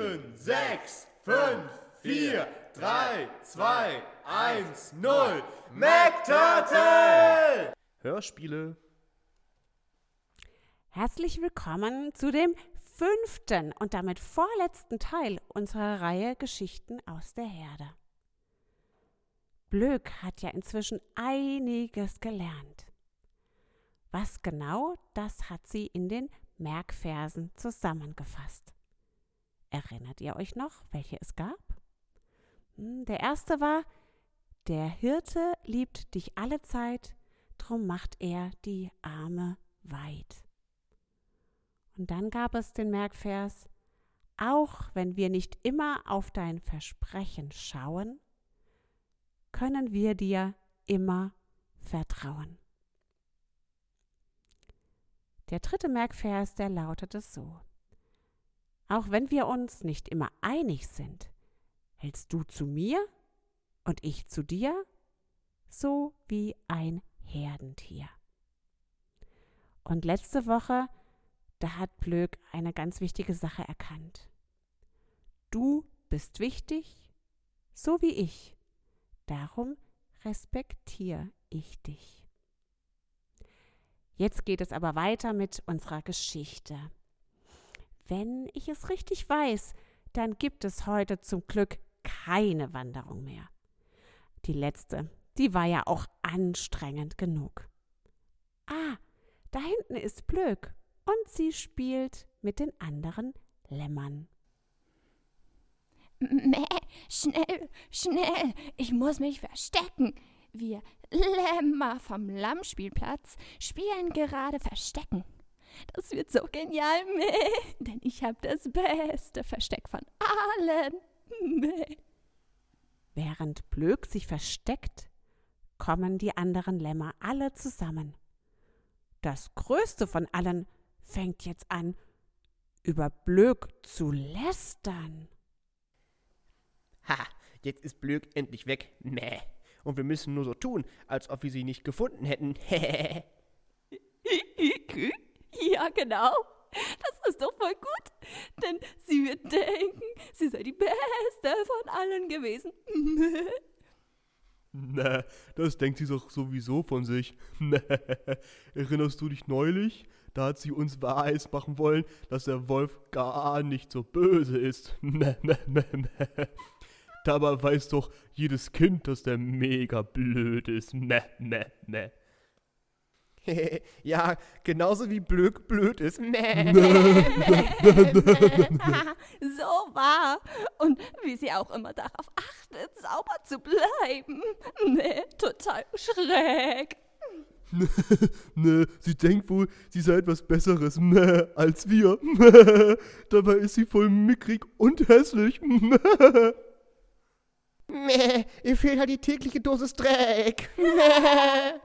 sieben, sechs, fünf, vier, drei, zwei, eins, null. MacTurtle! Hörspiele. Herzlich willkommen zu dem fünften und damit vorletzten Teil unserer Reihe Geschichten aus der Herde. Blöck hat ja inzwischen einiges gelernt. Was genau, das hat sie in den Merkversen zusammengefasst. Erinnert ihr euch noch, welche es gab? Hm, der erste war, der Hirte liebt dich alle Zeit, drum macht er die Arme weit. Und dann gab es den Merkvers, auch wenn wir nicht immer auf dein Versprechen schauen, können wir dir immer vertrauen. Der dritte Merkvers, der lautete so. Auch wenn wir uns nicht immer einig sind, hältst du zu mir und ich zu dir, so wie ein Herdentier. Und letzte Woche, da hat Blöck eine ganz wichtige Sache erkannt. Du bist wichtig, so wie ich. Darum respektiere ich dich. Jetzt geht es aber weiter mit unserer Geschichte. Wenn ich es richtig weiß, dann gibt es heute zum Glück keine Wanderung mehr. Die letzte, die war ja auch anstrengend genug. Ah, da hinten ist Blöck und sie spielt mit den anderen Lämmern. Mäh, schnell, schnell, ich muss mich verstecken. Wir Lämmer vom Lammspielplatz spielen gerade Verstecken. Das wird so genial, meh, denn ich habe das beste Versteck von allen. Meh. Während Blöck sich versteckt, kommen die anderen Lämmer alle zusammen. Das größte von allen fängt jetzt an, über Blöck zu lästern. Ha, jetzt ist Blöck endlich weg. Meh. Und wir müssen nur so tun, als ob wir sie nicht gefunden hätten. Ja, genau. Das ist doch voll gut. Denn sie wird denken, sie sei die Beste von allen gewesen. Na, das denkt sie doch sowieso von sich. Erinnerst du dich neulich? Da hat sie uns weiß machen wollen, dass der Wolf gar nicht so böse ist. Dabei weiß doch jedes Kind, dass der mega blöd ist. Meh, meh, meh. ja, genauso wie Blöck blöd ist. so wahr. Und wie sie auch immer darauf achtet, sauber zu bleiben. Nee, total schräg. ne, sie denkt wohl, sie sei etwas Besseres meh, als wir. Dabei ist sie voll mickrig und hässlich. Meh, ihr fehlt halt die tägliche Dosis Dreck. Meh.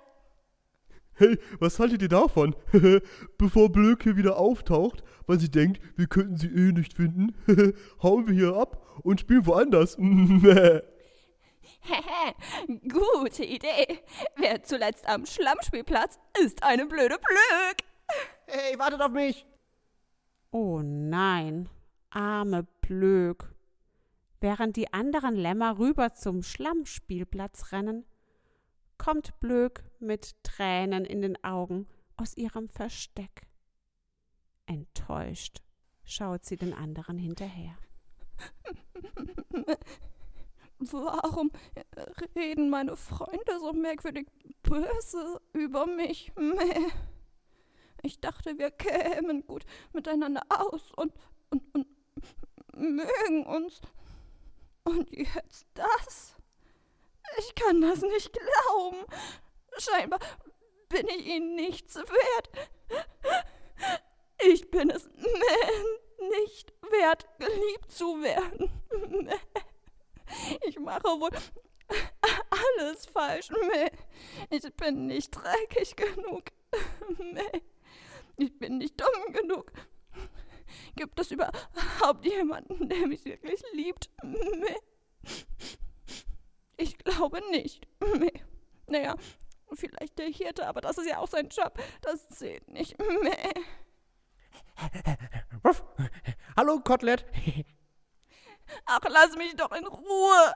Hey, was haltet ihr davon? Bevor Blöck hier wieder auftaucht, weil sie denkt, wir könnten sie eh nicht finden, hauen wir hier ab und spielen woanders. Gute Idee. Wer zuletzt am Schlammspielplatz ist eine blöde Blöck. Hey, wartet auf mich. Oh nein, arme Blöck. Während die anderen Lämmer rüber zum Schlammspielplatz rennen, kommt Blöck mit Tränen in den Augen aus ihrem Versteck. Enttäuscht schaut sie den anderen hinterher. Warum reden meine Freunde so merkwürdig böse über mich? Ich dachte, wir kämen gut miteinander aus und, und, und mögen uns. Und jetzt das? Ich kann das nicht glauben. Scheinbar bin ich ihnen nichts wert. Ich bin es nicht wert, geliebt zu werden. Ich mache wohl alles falsch. Ich bin nicht dreckig genug. Ich bin nicht dumm genug. Gibt es überhaupt jemanden, der mich wirklich liebt? Ich glaube nicht. Naja, vielleicht der Hirte, aber das ist ja auch sein Job. Das zählt nicht. Hallo, Kotelett. Ach, lass mich doch in Ruhe.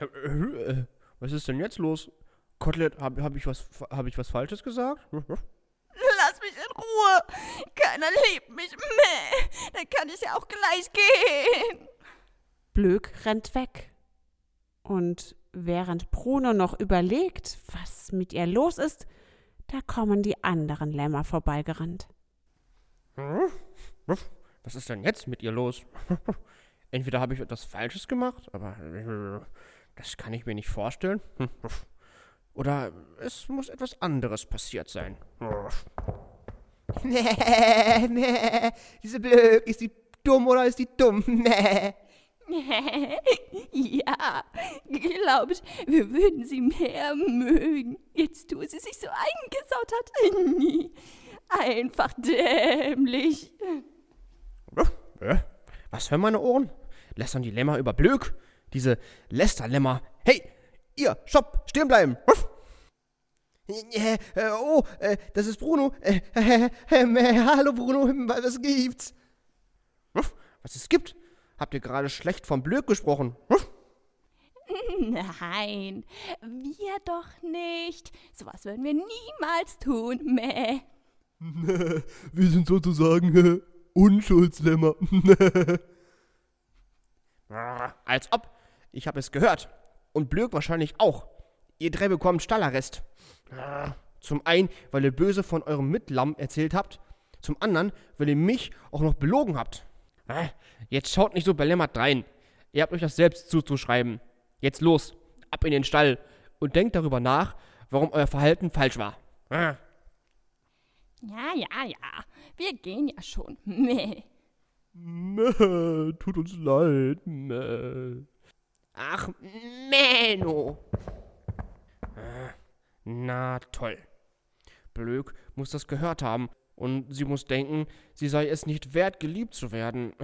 Was ist denn jetzt los? Kotelett, habe hab ich, was- hab ich was Falsches gesagt? Lass mich in Ruhe. Keiner liebt mich. Dann kann ich ja auch gleich gehen. Blöck rennt weg. Und während Bruno noch überlegt, was mit ihr los ist, da kommen die anderen Lämmer vorbeigerannt. Hm? Was ist denn jetzt mit ihr los? Entweder habe ich etwas Falsches gemacht, aber äh, das kann ich mir nicht vorstellen. Oder es muss etwas anderes passiert sein. Nee, nee. Diese Blöck, ist die dumm oder ist die dumm? Nee. ja, glaubt, wir würden sie mehr mögen. Jetzt, wo sie sich so eingesaut hat. Einfach dämlich. Was hören meine Ohren? Lästern die Lämmer über Blöck? Diese Lästerlämmer. Hey, ihr, stopp, stehen bleiben. Äh, oh, äh, das ist Bruno. Äh, hallo Bruno, was gibt's? Was es gibt? Habt ihr gerade schlecht vom Blöck gesprochen? Ruff. Nein, wir doch nicht. Sowas würden wir niemals tun. Meh. Wir sind sozusagen Unschuldslämmer. Als ob. Ich habe es gehört. Und Blöck wahrscheinlich auch. Ihr drei bekommt Stallarrest. Zum einen, weil ihr böse von eurem Mitlamm erzählt habt. Zum anderen, weil ihr mich auch noch belogen habt. Jetzt schaut nicht so belämmert rein. Ihr habt euch das selbst zuzuschreiben. Jetzt los, ab in den Stall und denkt darüber nach, warum euer Verhalten falsch war. Ja, ja, ja. Wir gehen ja schon. Meh. Mäh, tut uns leid. Mäh. Ach, Menno. Na toll. Blöck muss das gehört haben und sie muss denken, sie sei es nicht wert, geliebt zu werden.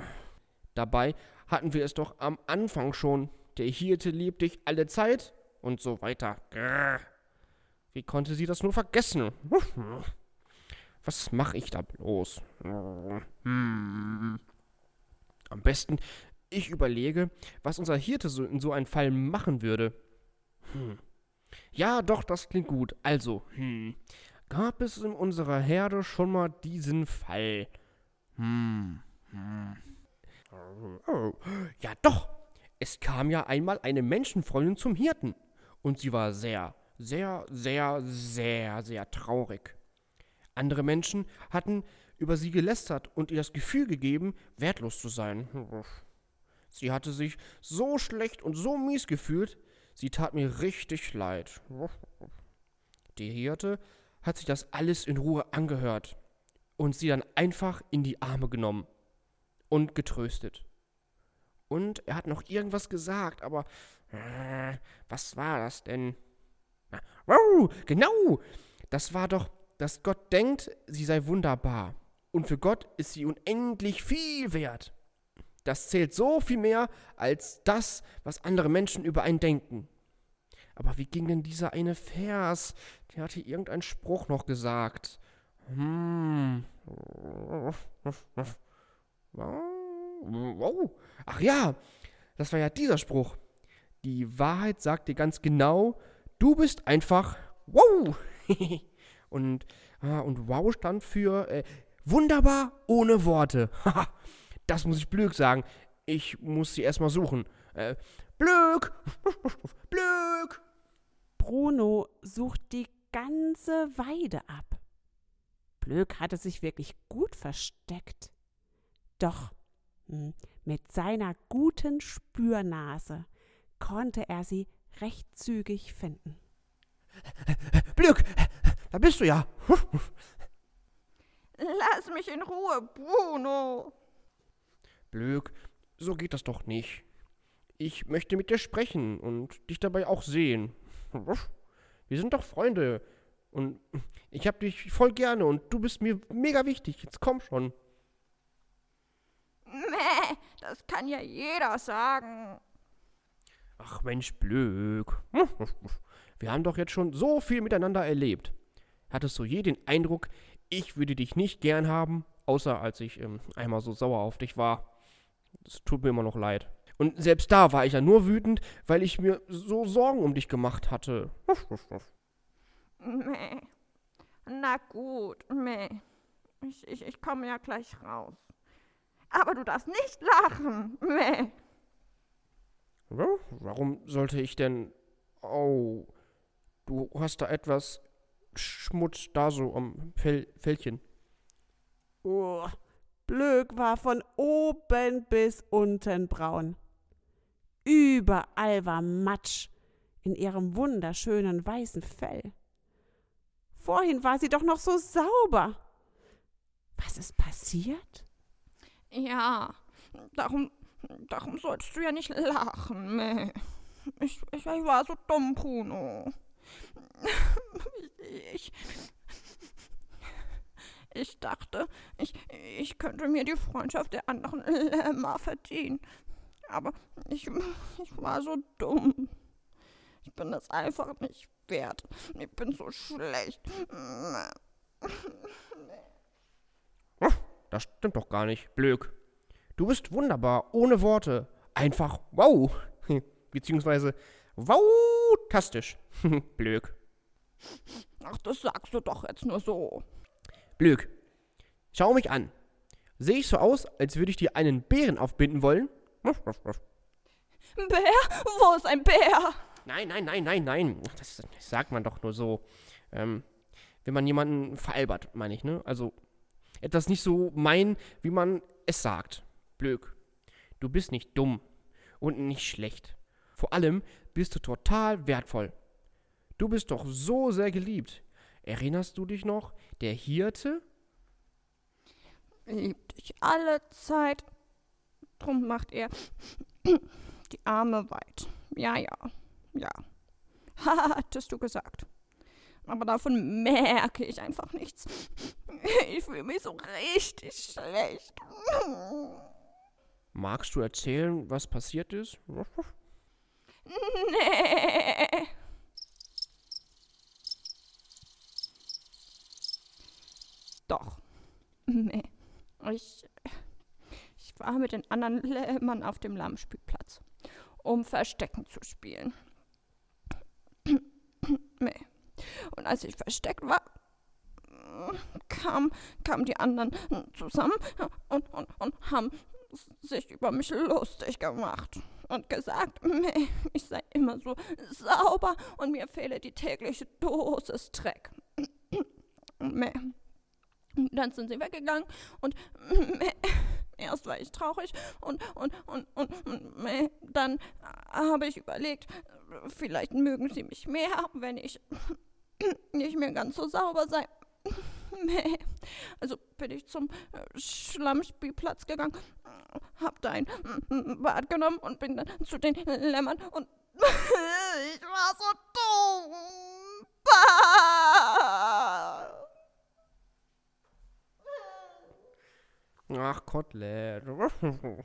Dabei hatten wir es doch am Anfang schon. Der Hirte liebt dich alle Zeit und so weiter. Grrr. Wie konnte sie das nur vergessen? Was mache ich da bloß? Hm. Am besten, ich überlege, was unser Hirte so in so einem Fall machen würde. Hm. Ja, doch, das klingt gut. Also, hm. Gab es in unserer Herde schon mal diesen Fall? Hm. hm. Oh, ja, doch. Es kam ja einmal eine Menschenfreundin zum Hirten. Und sie war sehr, sehr, sehr, sehr, sehr traurig. Andere Menschen hatten über sie gelästert und ihr das Gefühl gegeben, wertlos zu sein. Sie hatte sich so schlecht und so mies gefühlt, sie tat mir richtig leid. Die Hirte hat sich das alles in Ruhe angehört und sie dann einfach in die Arme genommen und getröstet. Und er hat noch irgendwas gesagt, aber äh, was war das denn? Wow, genau! Das war doch, dass Gott denkt, sie sei wunderbar. Und für Gott ist sie unendlich viel wert. Das zählt so viel mehr als das, was andere Menschen über einen denken. Aber wie ging denn dieser eine Vers? Der hatte irgendeinen Spruch noch gesagt. Hm. Ach ja, das war ja dieser Spruch. Die Wahrheit sagt dir ganz genau, du bist einfach wow. und, ah, und wow stand für äh, wunderbar ohne Worte. das muss ich Blöck sagen. Ich muss sie erstmal suchen. Äh, Blöck! Blöck! Bruno sucht die ganze Weide ab. Blöck hatte sich wirklich gut versteckt. Doch hm, mit seiner guten Spürnase konnte er sie recht zügig finden. Blöck, da bist du ja. Lass mich in Ruhe, Bruno. Blöck, so geht das doch nicht. Ich möchte mit dir sprechen und dich dabei auch sehen. Wir sind doch Freunde. Und ich hab dich voll gerne und du bist mir mega wichtig. Jetzt komm schon. Meh, das kann ja jeder sagen. Ach Mensch, Blöck. Wir haben doch jetzt schon so viel miteinander erlebt. Hattest du je den Eindruck, ich würde dich nicht gern haben, außer als ich ähm, einmal so sauer auf dich war? Es tut mir immer noch leid. Und selbst da war ich ja nur wütend, weil ich mir so Sorgen um dich gemacht hatte. Meh. Na gut, meh. Ich, ich, ich komme ja gleich raus. Aber du darfst nicht lachen. Meh. Warum sollte ich denn. Oh, du hast da etwas Schmutz da so am Fell, Fellchen. Oh, Blöck war von oben bis unten braun. Überall war Matsch in ihrem wunderschönen weißen Fell. Vorhin war sie doch noch so sauber. Was ist passiert? Ja, darum, darum sollst du ja nicht lachen. Meh. Ich, ich, ich war so dumm, Bruno. Ich, ich dachte, ich, ich könnte mir die Freundschaft der anderen Lämmer verdienen. Aber ich, ich war so dumm. Ich bin das einfach nicht wert. Ich bin so schlecht. Das stimmt doch gar nicht, Blöck. Du bist wunderbar, ohne Worte. Einfach wow. Beziehungsweise wow-tastisch. Blöck. Ach, das sagst du doch jetzt nur so. Blöck. Schau mich an. Sehe ich so aus, als würde ich dir einen Bären aufbinden wollen? Bär? Wo ist ein Bär? Nein, nein, nein, nein, nein. Das, sagt man doch nur so. Ähm, wenn man jemanden veralbert, meine ich, ne? Also etwas nicht so meinen, wie man es sagt. Blöck. Du bist nicht dumm und nicht schlecht. Vor allem bist du total wertvoll. Du bist doch so sehr geliebt. Erinnerst du dich noch? Der Hirte? Liebt dich alle Zeit. Drum macht er die Arme weit. Ja, ja, ja. Hattest du gesagt. Aber davon merke ich einfach nichts. Ich fühle mich so richtig schlecht. Magst du erzählen, was passiert ist? Nee. Doch. Nee. Ich, war mit den anderen Lämmern auf dem Lammspielplatz, um Verstecken zu spielen. nee. Und als ich versteckt war, kam, kamen die anderen zusammen und, und, und haben sich über mich lustig gemacht und gesagt, meh, ich sei immer so sauber und mir fehle die tägliche Dosis Dreck. Meh. Dann sind sie weggegangen und meh, erst war ich traurig und, und, und, und, und dann habe ich überlegt, vielleicht mögen sie mich mehr, wenn ich nicht mehr ganz so sauber sei. Also bin ich zum äh, Schlammspielplatz gegangen, hab da ein Bad genommen und bin dann zu den Lämmern und ich war so dumm. Ach, Kotelett.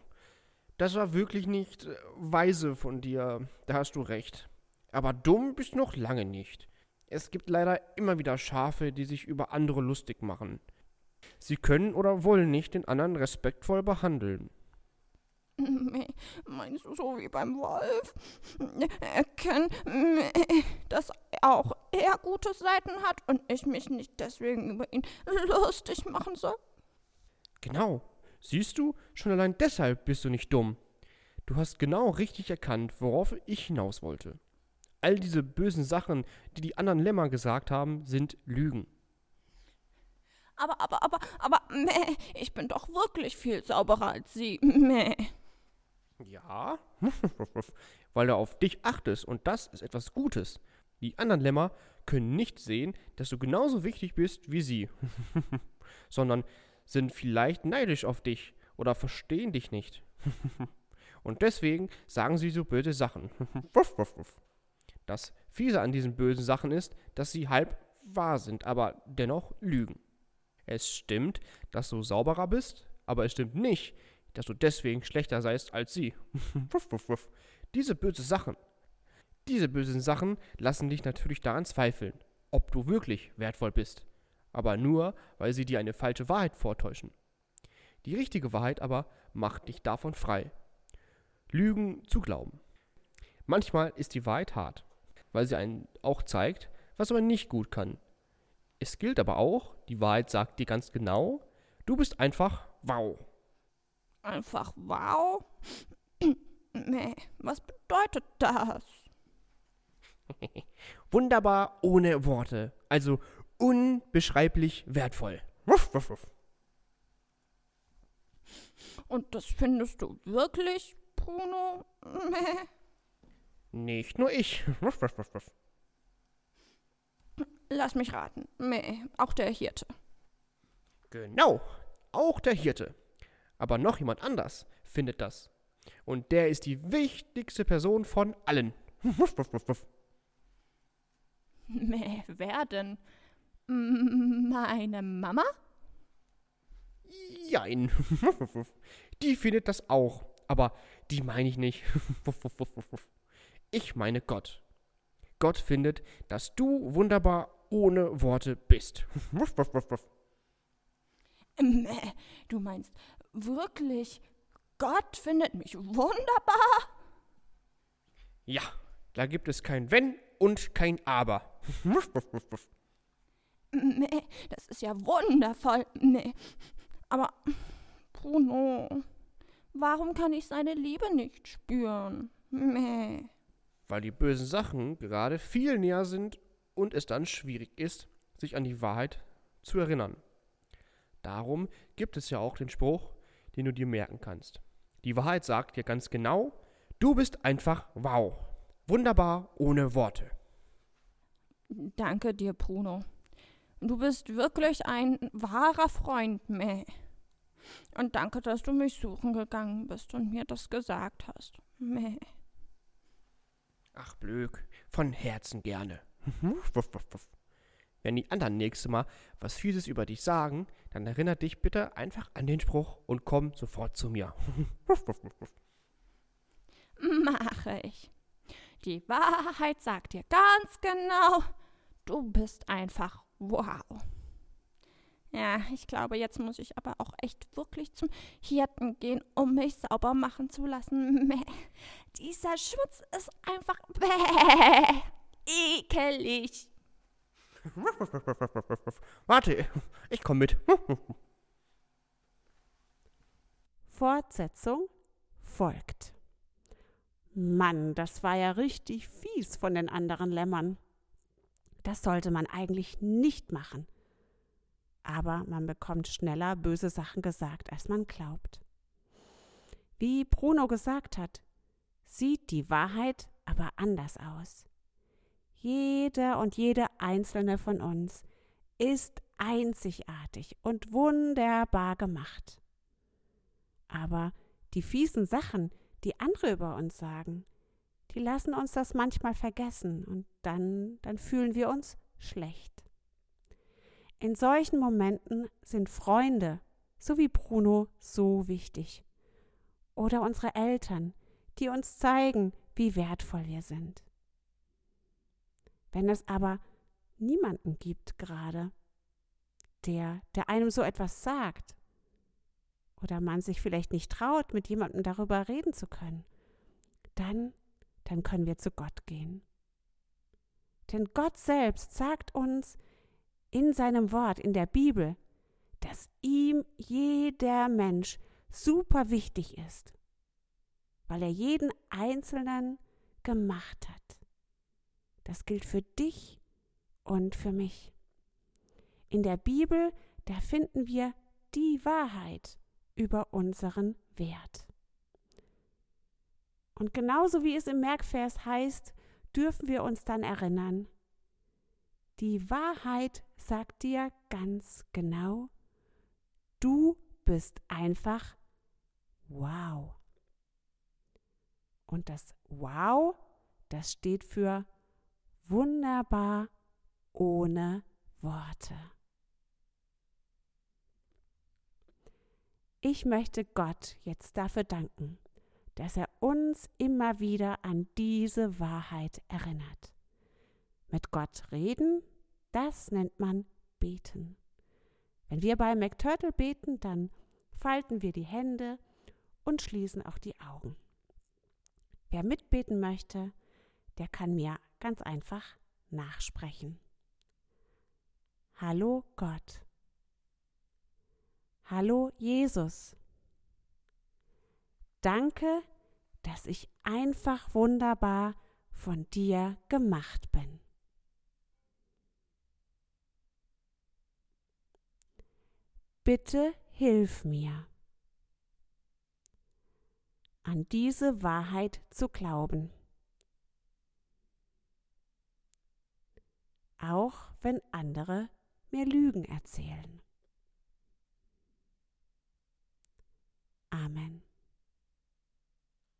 Das war wirklich nicht äh, weise von dir. Da hast du recht. Aber dumm bist du noch lange nicht. Es gibt leider immer wieder Schafe, die sich über andere lustig machen. Sie können oder wollen nicht den anderen respektvoll behandeln. Meinst du so wie beim Wolf? Erkennen, dass auch er gute Seiten hat und ich mich nicht deswegen über ihn lustig machen soll? Genau. Siehst du, schon allein deshalb bist du nicht dumm. Du hast genau richtig erkannt, worauf ich hinaus wollte. All diese bösen Sachen, die die anderen Lämmer gesagt haben, sind Lügen. Aber, aber, aber, aber, meh, ich bin doch wirklich viel sauberer als Sie. Meh. Ja, weil du auf dich achtest und das ist etwas Gutes. Die anderen Lämmer können nicht sehen, dass du genauso wichtig bist wie sie, sondern sind vielleicht neidisch auf dich oder verstehen dich nicht. und deswegen sagen sie so böse Sachen. Das Fiese an diesen bösen Sachen ist, dass sie halb wahr sind, aber dennoch lügen. Es stimmt, dass du sauberer bist, aber es stimmt nicht, dass du deswegen schlechter seist als sie. diese bösen Sachen, diese bösen Sachen lassen dich natürlich daran zweifeln, ob du wirklich wertvoll bist, aber nur, weil sie dir eine falsche Wahrheit vortäuschen. Die richtige Wahrheit aber macht dich davon frei. Lügen zu glauben. Manchmal ist die Wahrheit hart, weil sie einen auch zeigt, was man nicht gut kann. Es gilt aber auch, die Wahrheit sagt dir ganz genau, du bist einfach wow. Einfach wow? nee, was bedeutet das? Wunderbar ohne Worte, also unbeschreiblich wertvoll. Wuff, wuff, wuff. Und das findest du wirklich, Bruno? Nee. Nicht nur ich. Wuff, wuff, wuff, wuff. Lass mich raten. Nee, auch der Hirte. Genau, auch der Hirte. Aber noch jemand anders findet das. Und der ist die wichtigste Person von allen. Wuff, wuff, wuff, wuff. Nee, wer denn? Meine Mama? Jein. Die findet das auch. Aber die meine ich nicht. Ich meine Gott. Gott findet, dass du wunderbar ohne Worte bist. Du meinst wirklich, Gott findet mich wunderbar? Ja, da gibt es kein Wenn und kein Aber. Nee, das ist ja wundervoll. Nee, aber Bruno, warum kann ich seine Liebe nicht spüren? Nee. Weil die bösen Sachen gerade viel näher sind und es dann schwierig ist, sich an die Wahrheit zu erinnern. Darum gibt es ja auch den Spruch, den du dir merken kannst. Die Wahrheit sagt dir ganz genau, du bist einfach wow. Wunderbar ohne Worte. Danke dir, Bruno. Du bist wirklich ein wahrer Freund, Meh. Und danke, dass du mich suchen gegangen bist und mir das gesagt hast. Meh. Ach, Blöck, von Herzen gerne. Wuff. Wenn die anderen nächste Mal was Fieses über dich sagen, dann erinnere dich bitte einfach an den Spruch und komm sofort zu mir. Mache ich. Die Wahrheit sagt dir ganz genau, du bist einfach wow. Ja, ich glaube, jetzt muss ich aber auch echt wirklich zum Hirten gehen, um mich sauber machen zu lassen. Meh. Dieser Schmutz ist einfach bäh, ekelig. Warte, ich komm mit. Fortsetzung folgt. Mann, das war ja richtig fies von den anderen Lämmern. Das sollte man eigentlich nicht machen. Aber man bekommt schneller böse Sachen gesagt, als man glaubt. Wie Bruno gesagt hat, sieht die Wahrheit aber anders aus. Jeder und jede einzelne von uns ist einzigartig und wunderbar gemacht. Aber die fiesen Sachen, die andere über uns sagen, die lassen uns das manchmal vergessen und dann, dann fühlen wir uns schlecht. In solchen Momenten sind Freunde, so wie Bruno, so wichtig. Oder unsere Eltern, die uns zeigen, wie wertvoll wir sind. Wenn es aber niemanden gibt gerade, der, der einem so etwas sagt, oder man sich vielleicht nicht traut, mit jemandem darüber reden zu können, dann, dann können wir zu Gott gehen. Denn Gott selbst sagt uns in seinem Wort, in der Bibel, dass ihm jeder Mensch super wichtig ist, weil er jeden Einzelnen gemacht hat. Das gilt für dich und für mich. In der Bibel, da finden wir die Wahrheit über unseren Wert. Und genauso wie es im Merkvers heißt, dürfen wir uns dann erinnern, die Wahrheit sagt dir ganz genau, du bist einfach wow. Und das wow, das steht für wunderbar ohne Worte. Ich möchte Gott jetzt dafür danken, dass er uns immer wieder an diese Wahrheit erinnert. Mit Gott reden, das nennt man beten. Wenn wir bei McTurtle beten, dann falten wir die Hände und schließen auch die Augen. Wer mitbeten möchte, der kann mir ganz einfach nachsprechen. Hallo Gott. Hallo Jesus. Danke, dass ich einfach wunderbar von dir gemacht bin. Bitte hilf mir, an diese Wahrheit zu glauben. Auch wenn andere mir Lügen erzählen. Amen.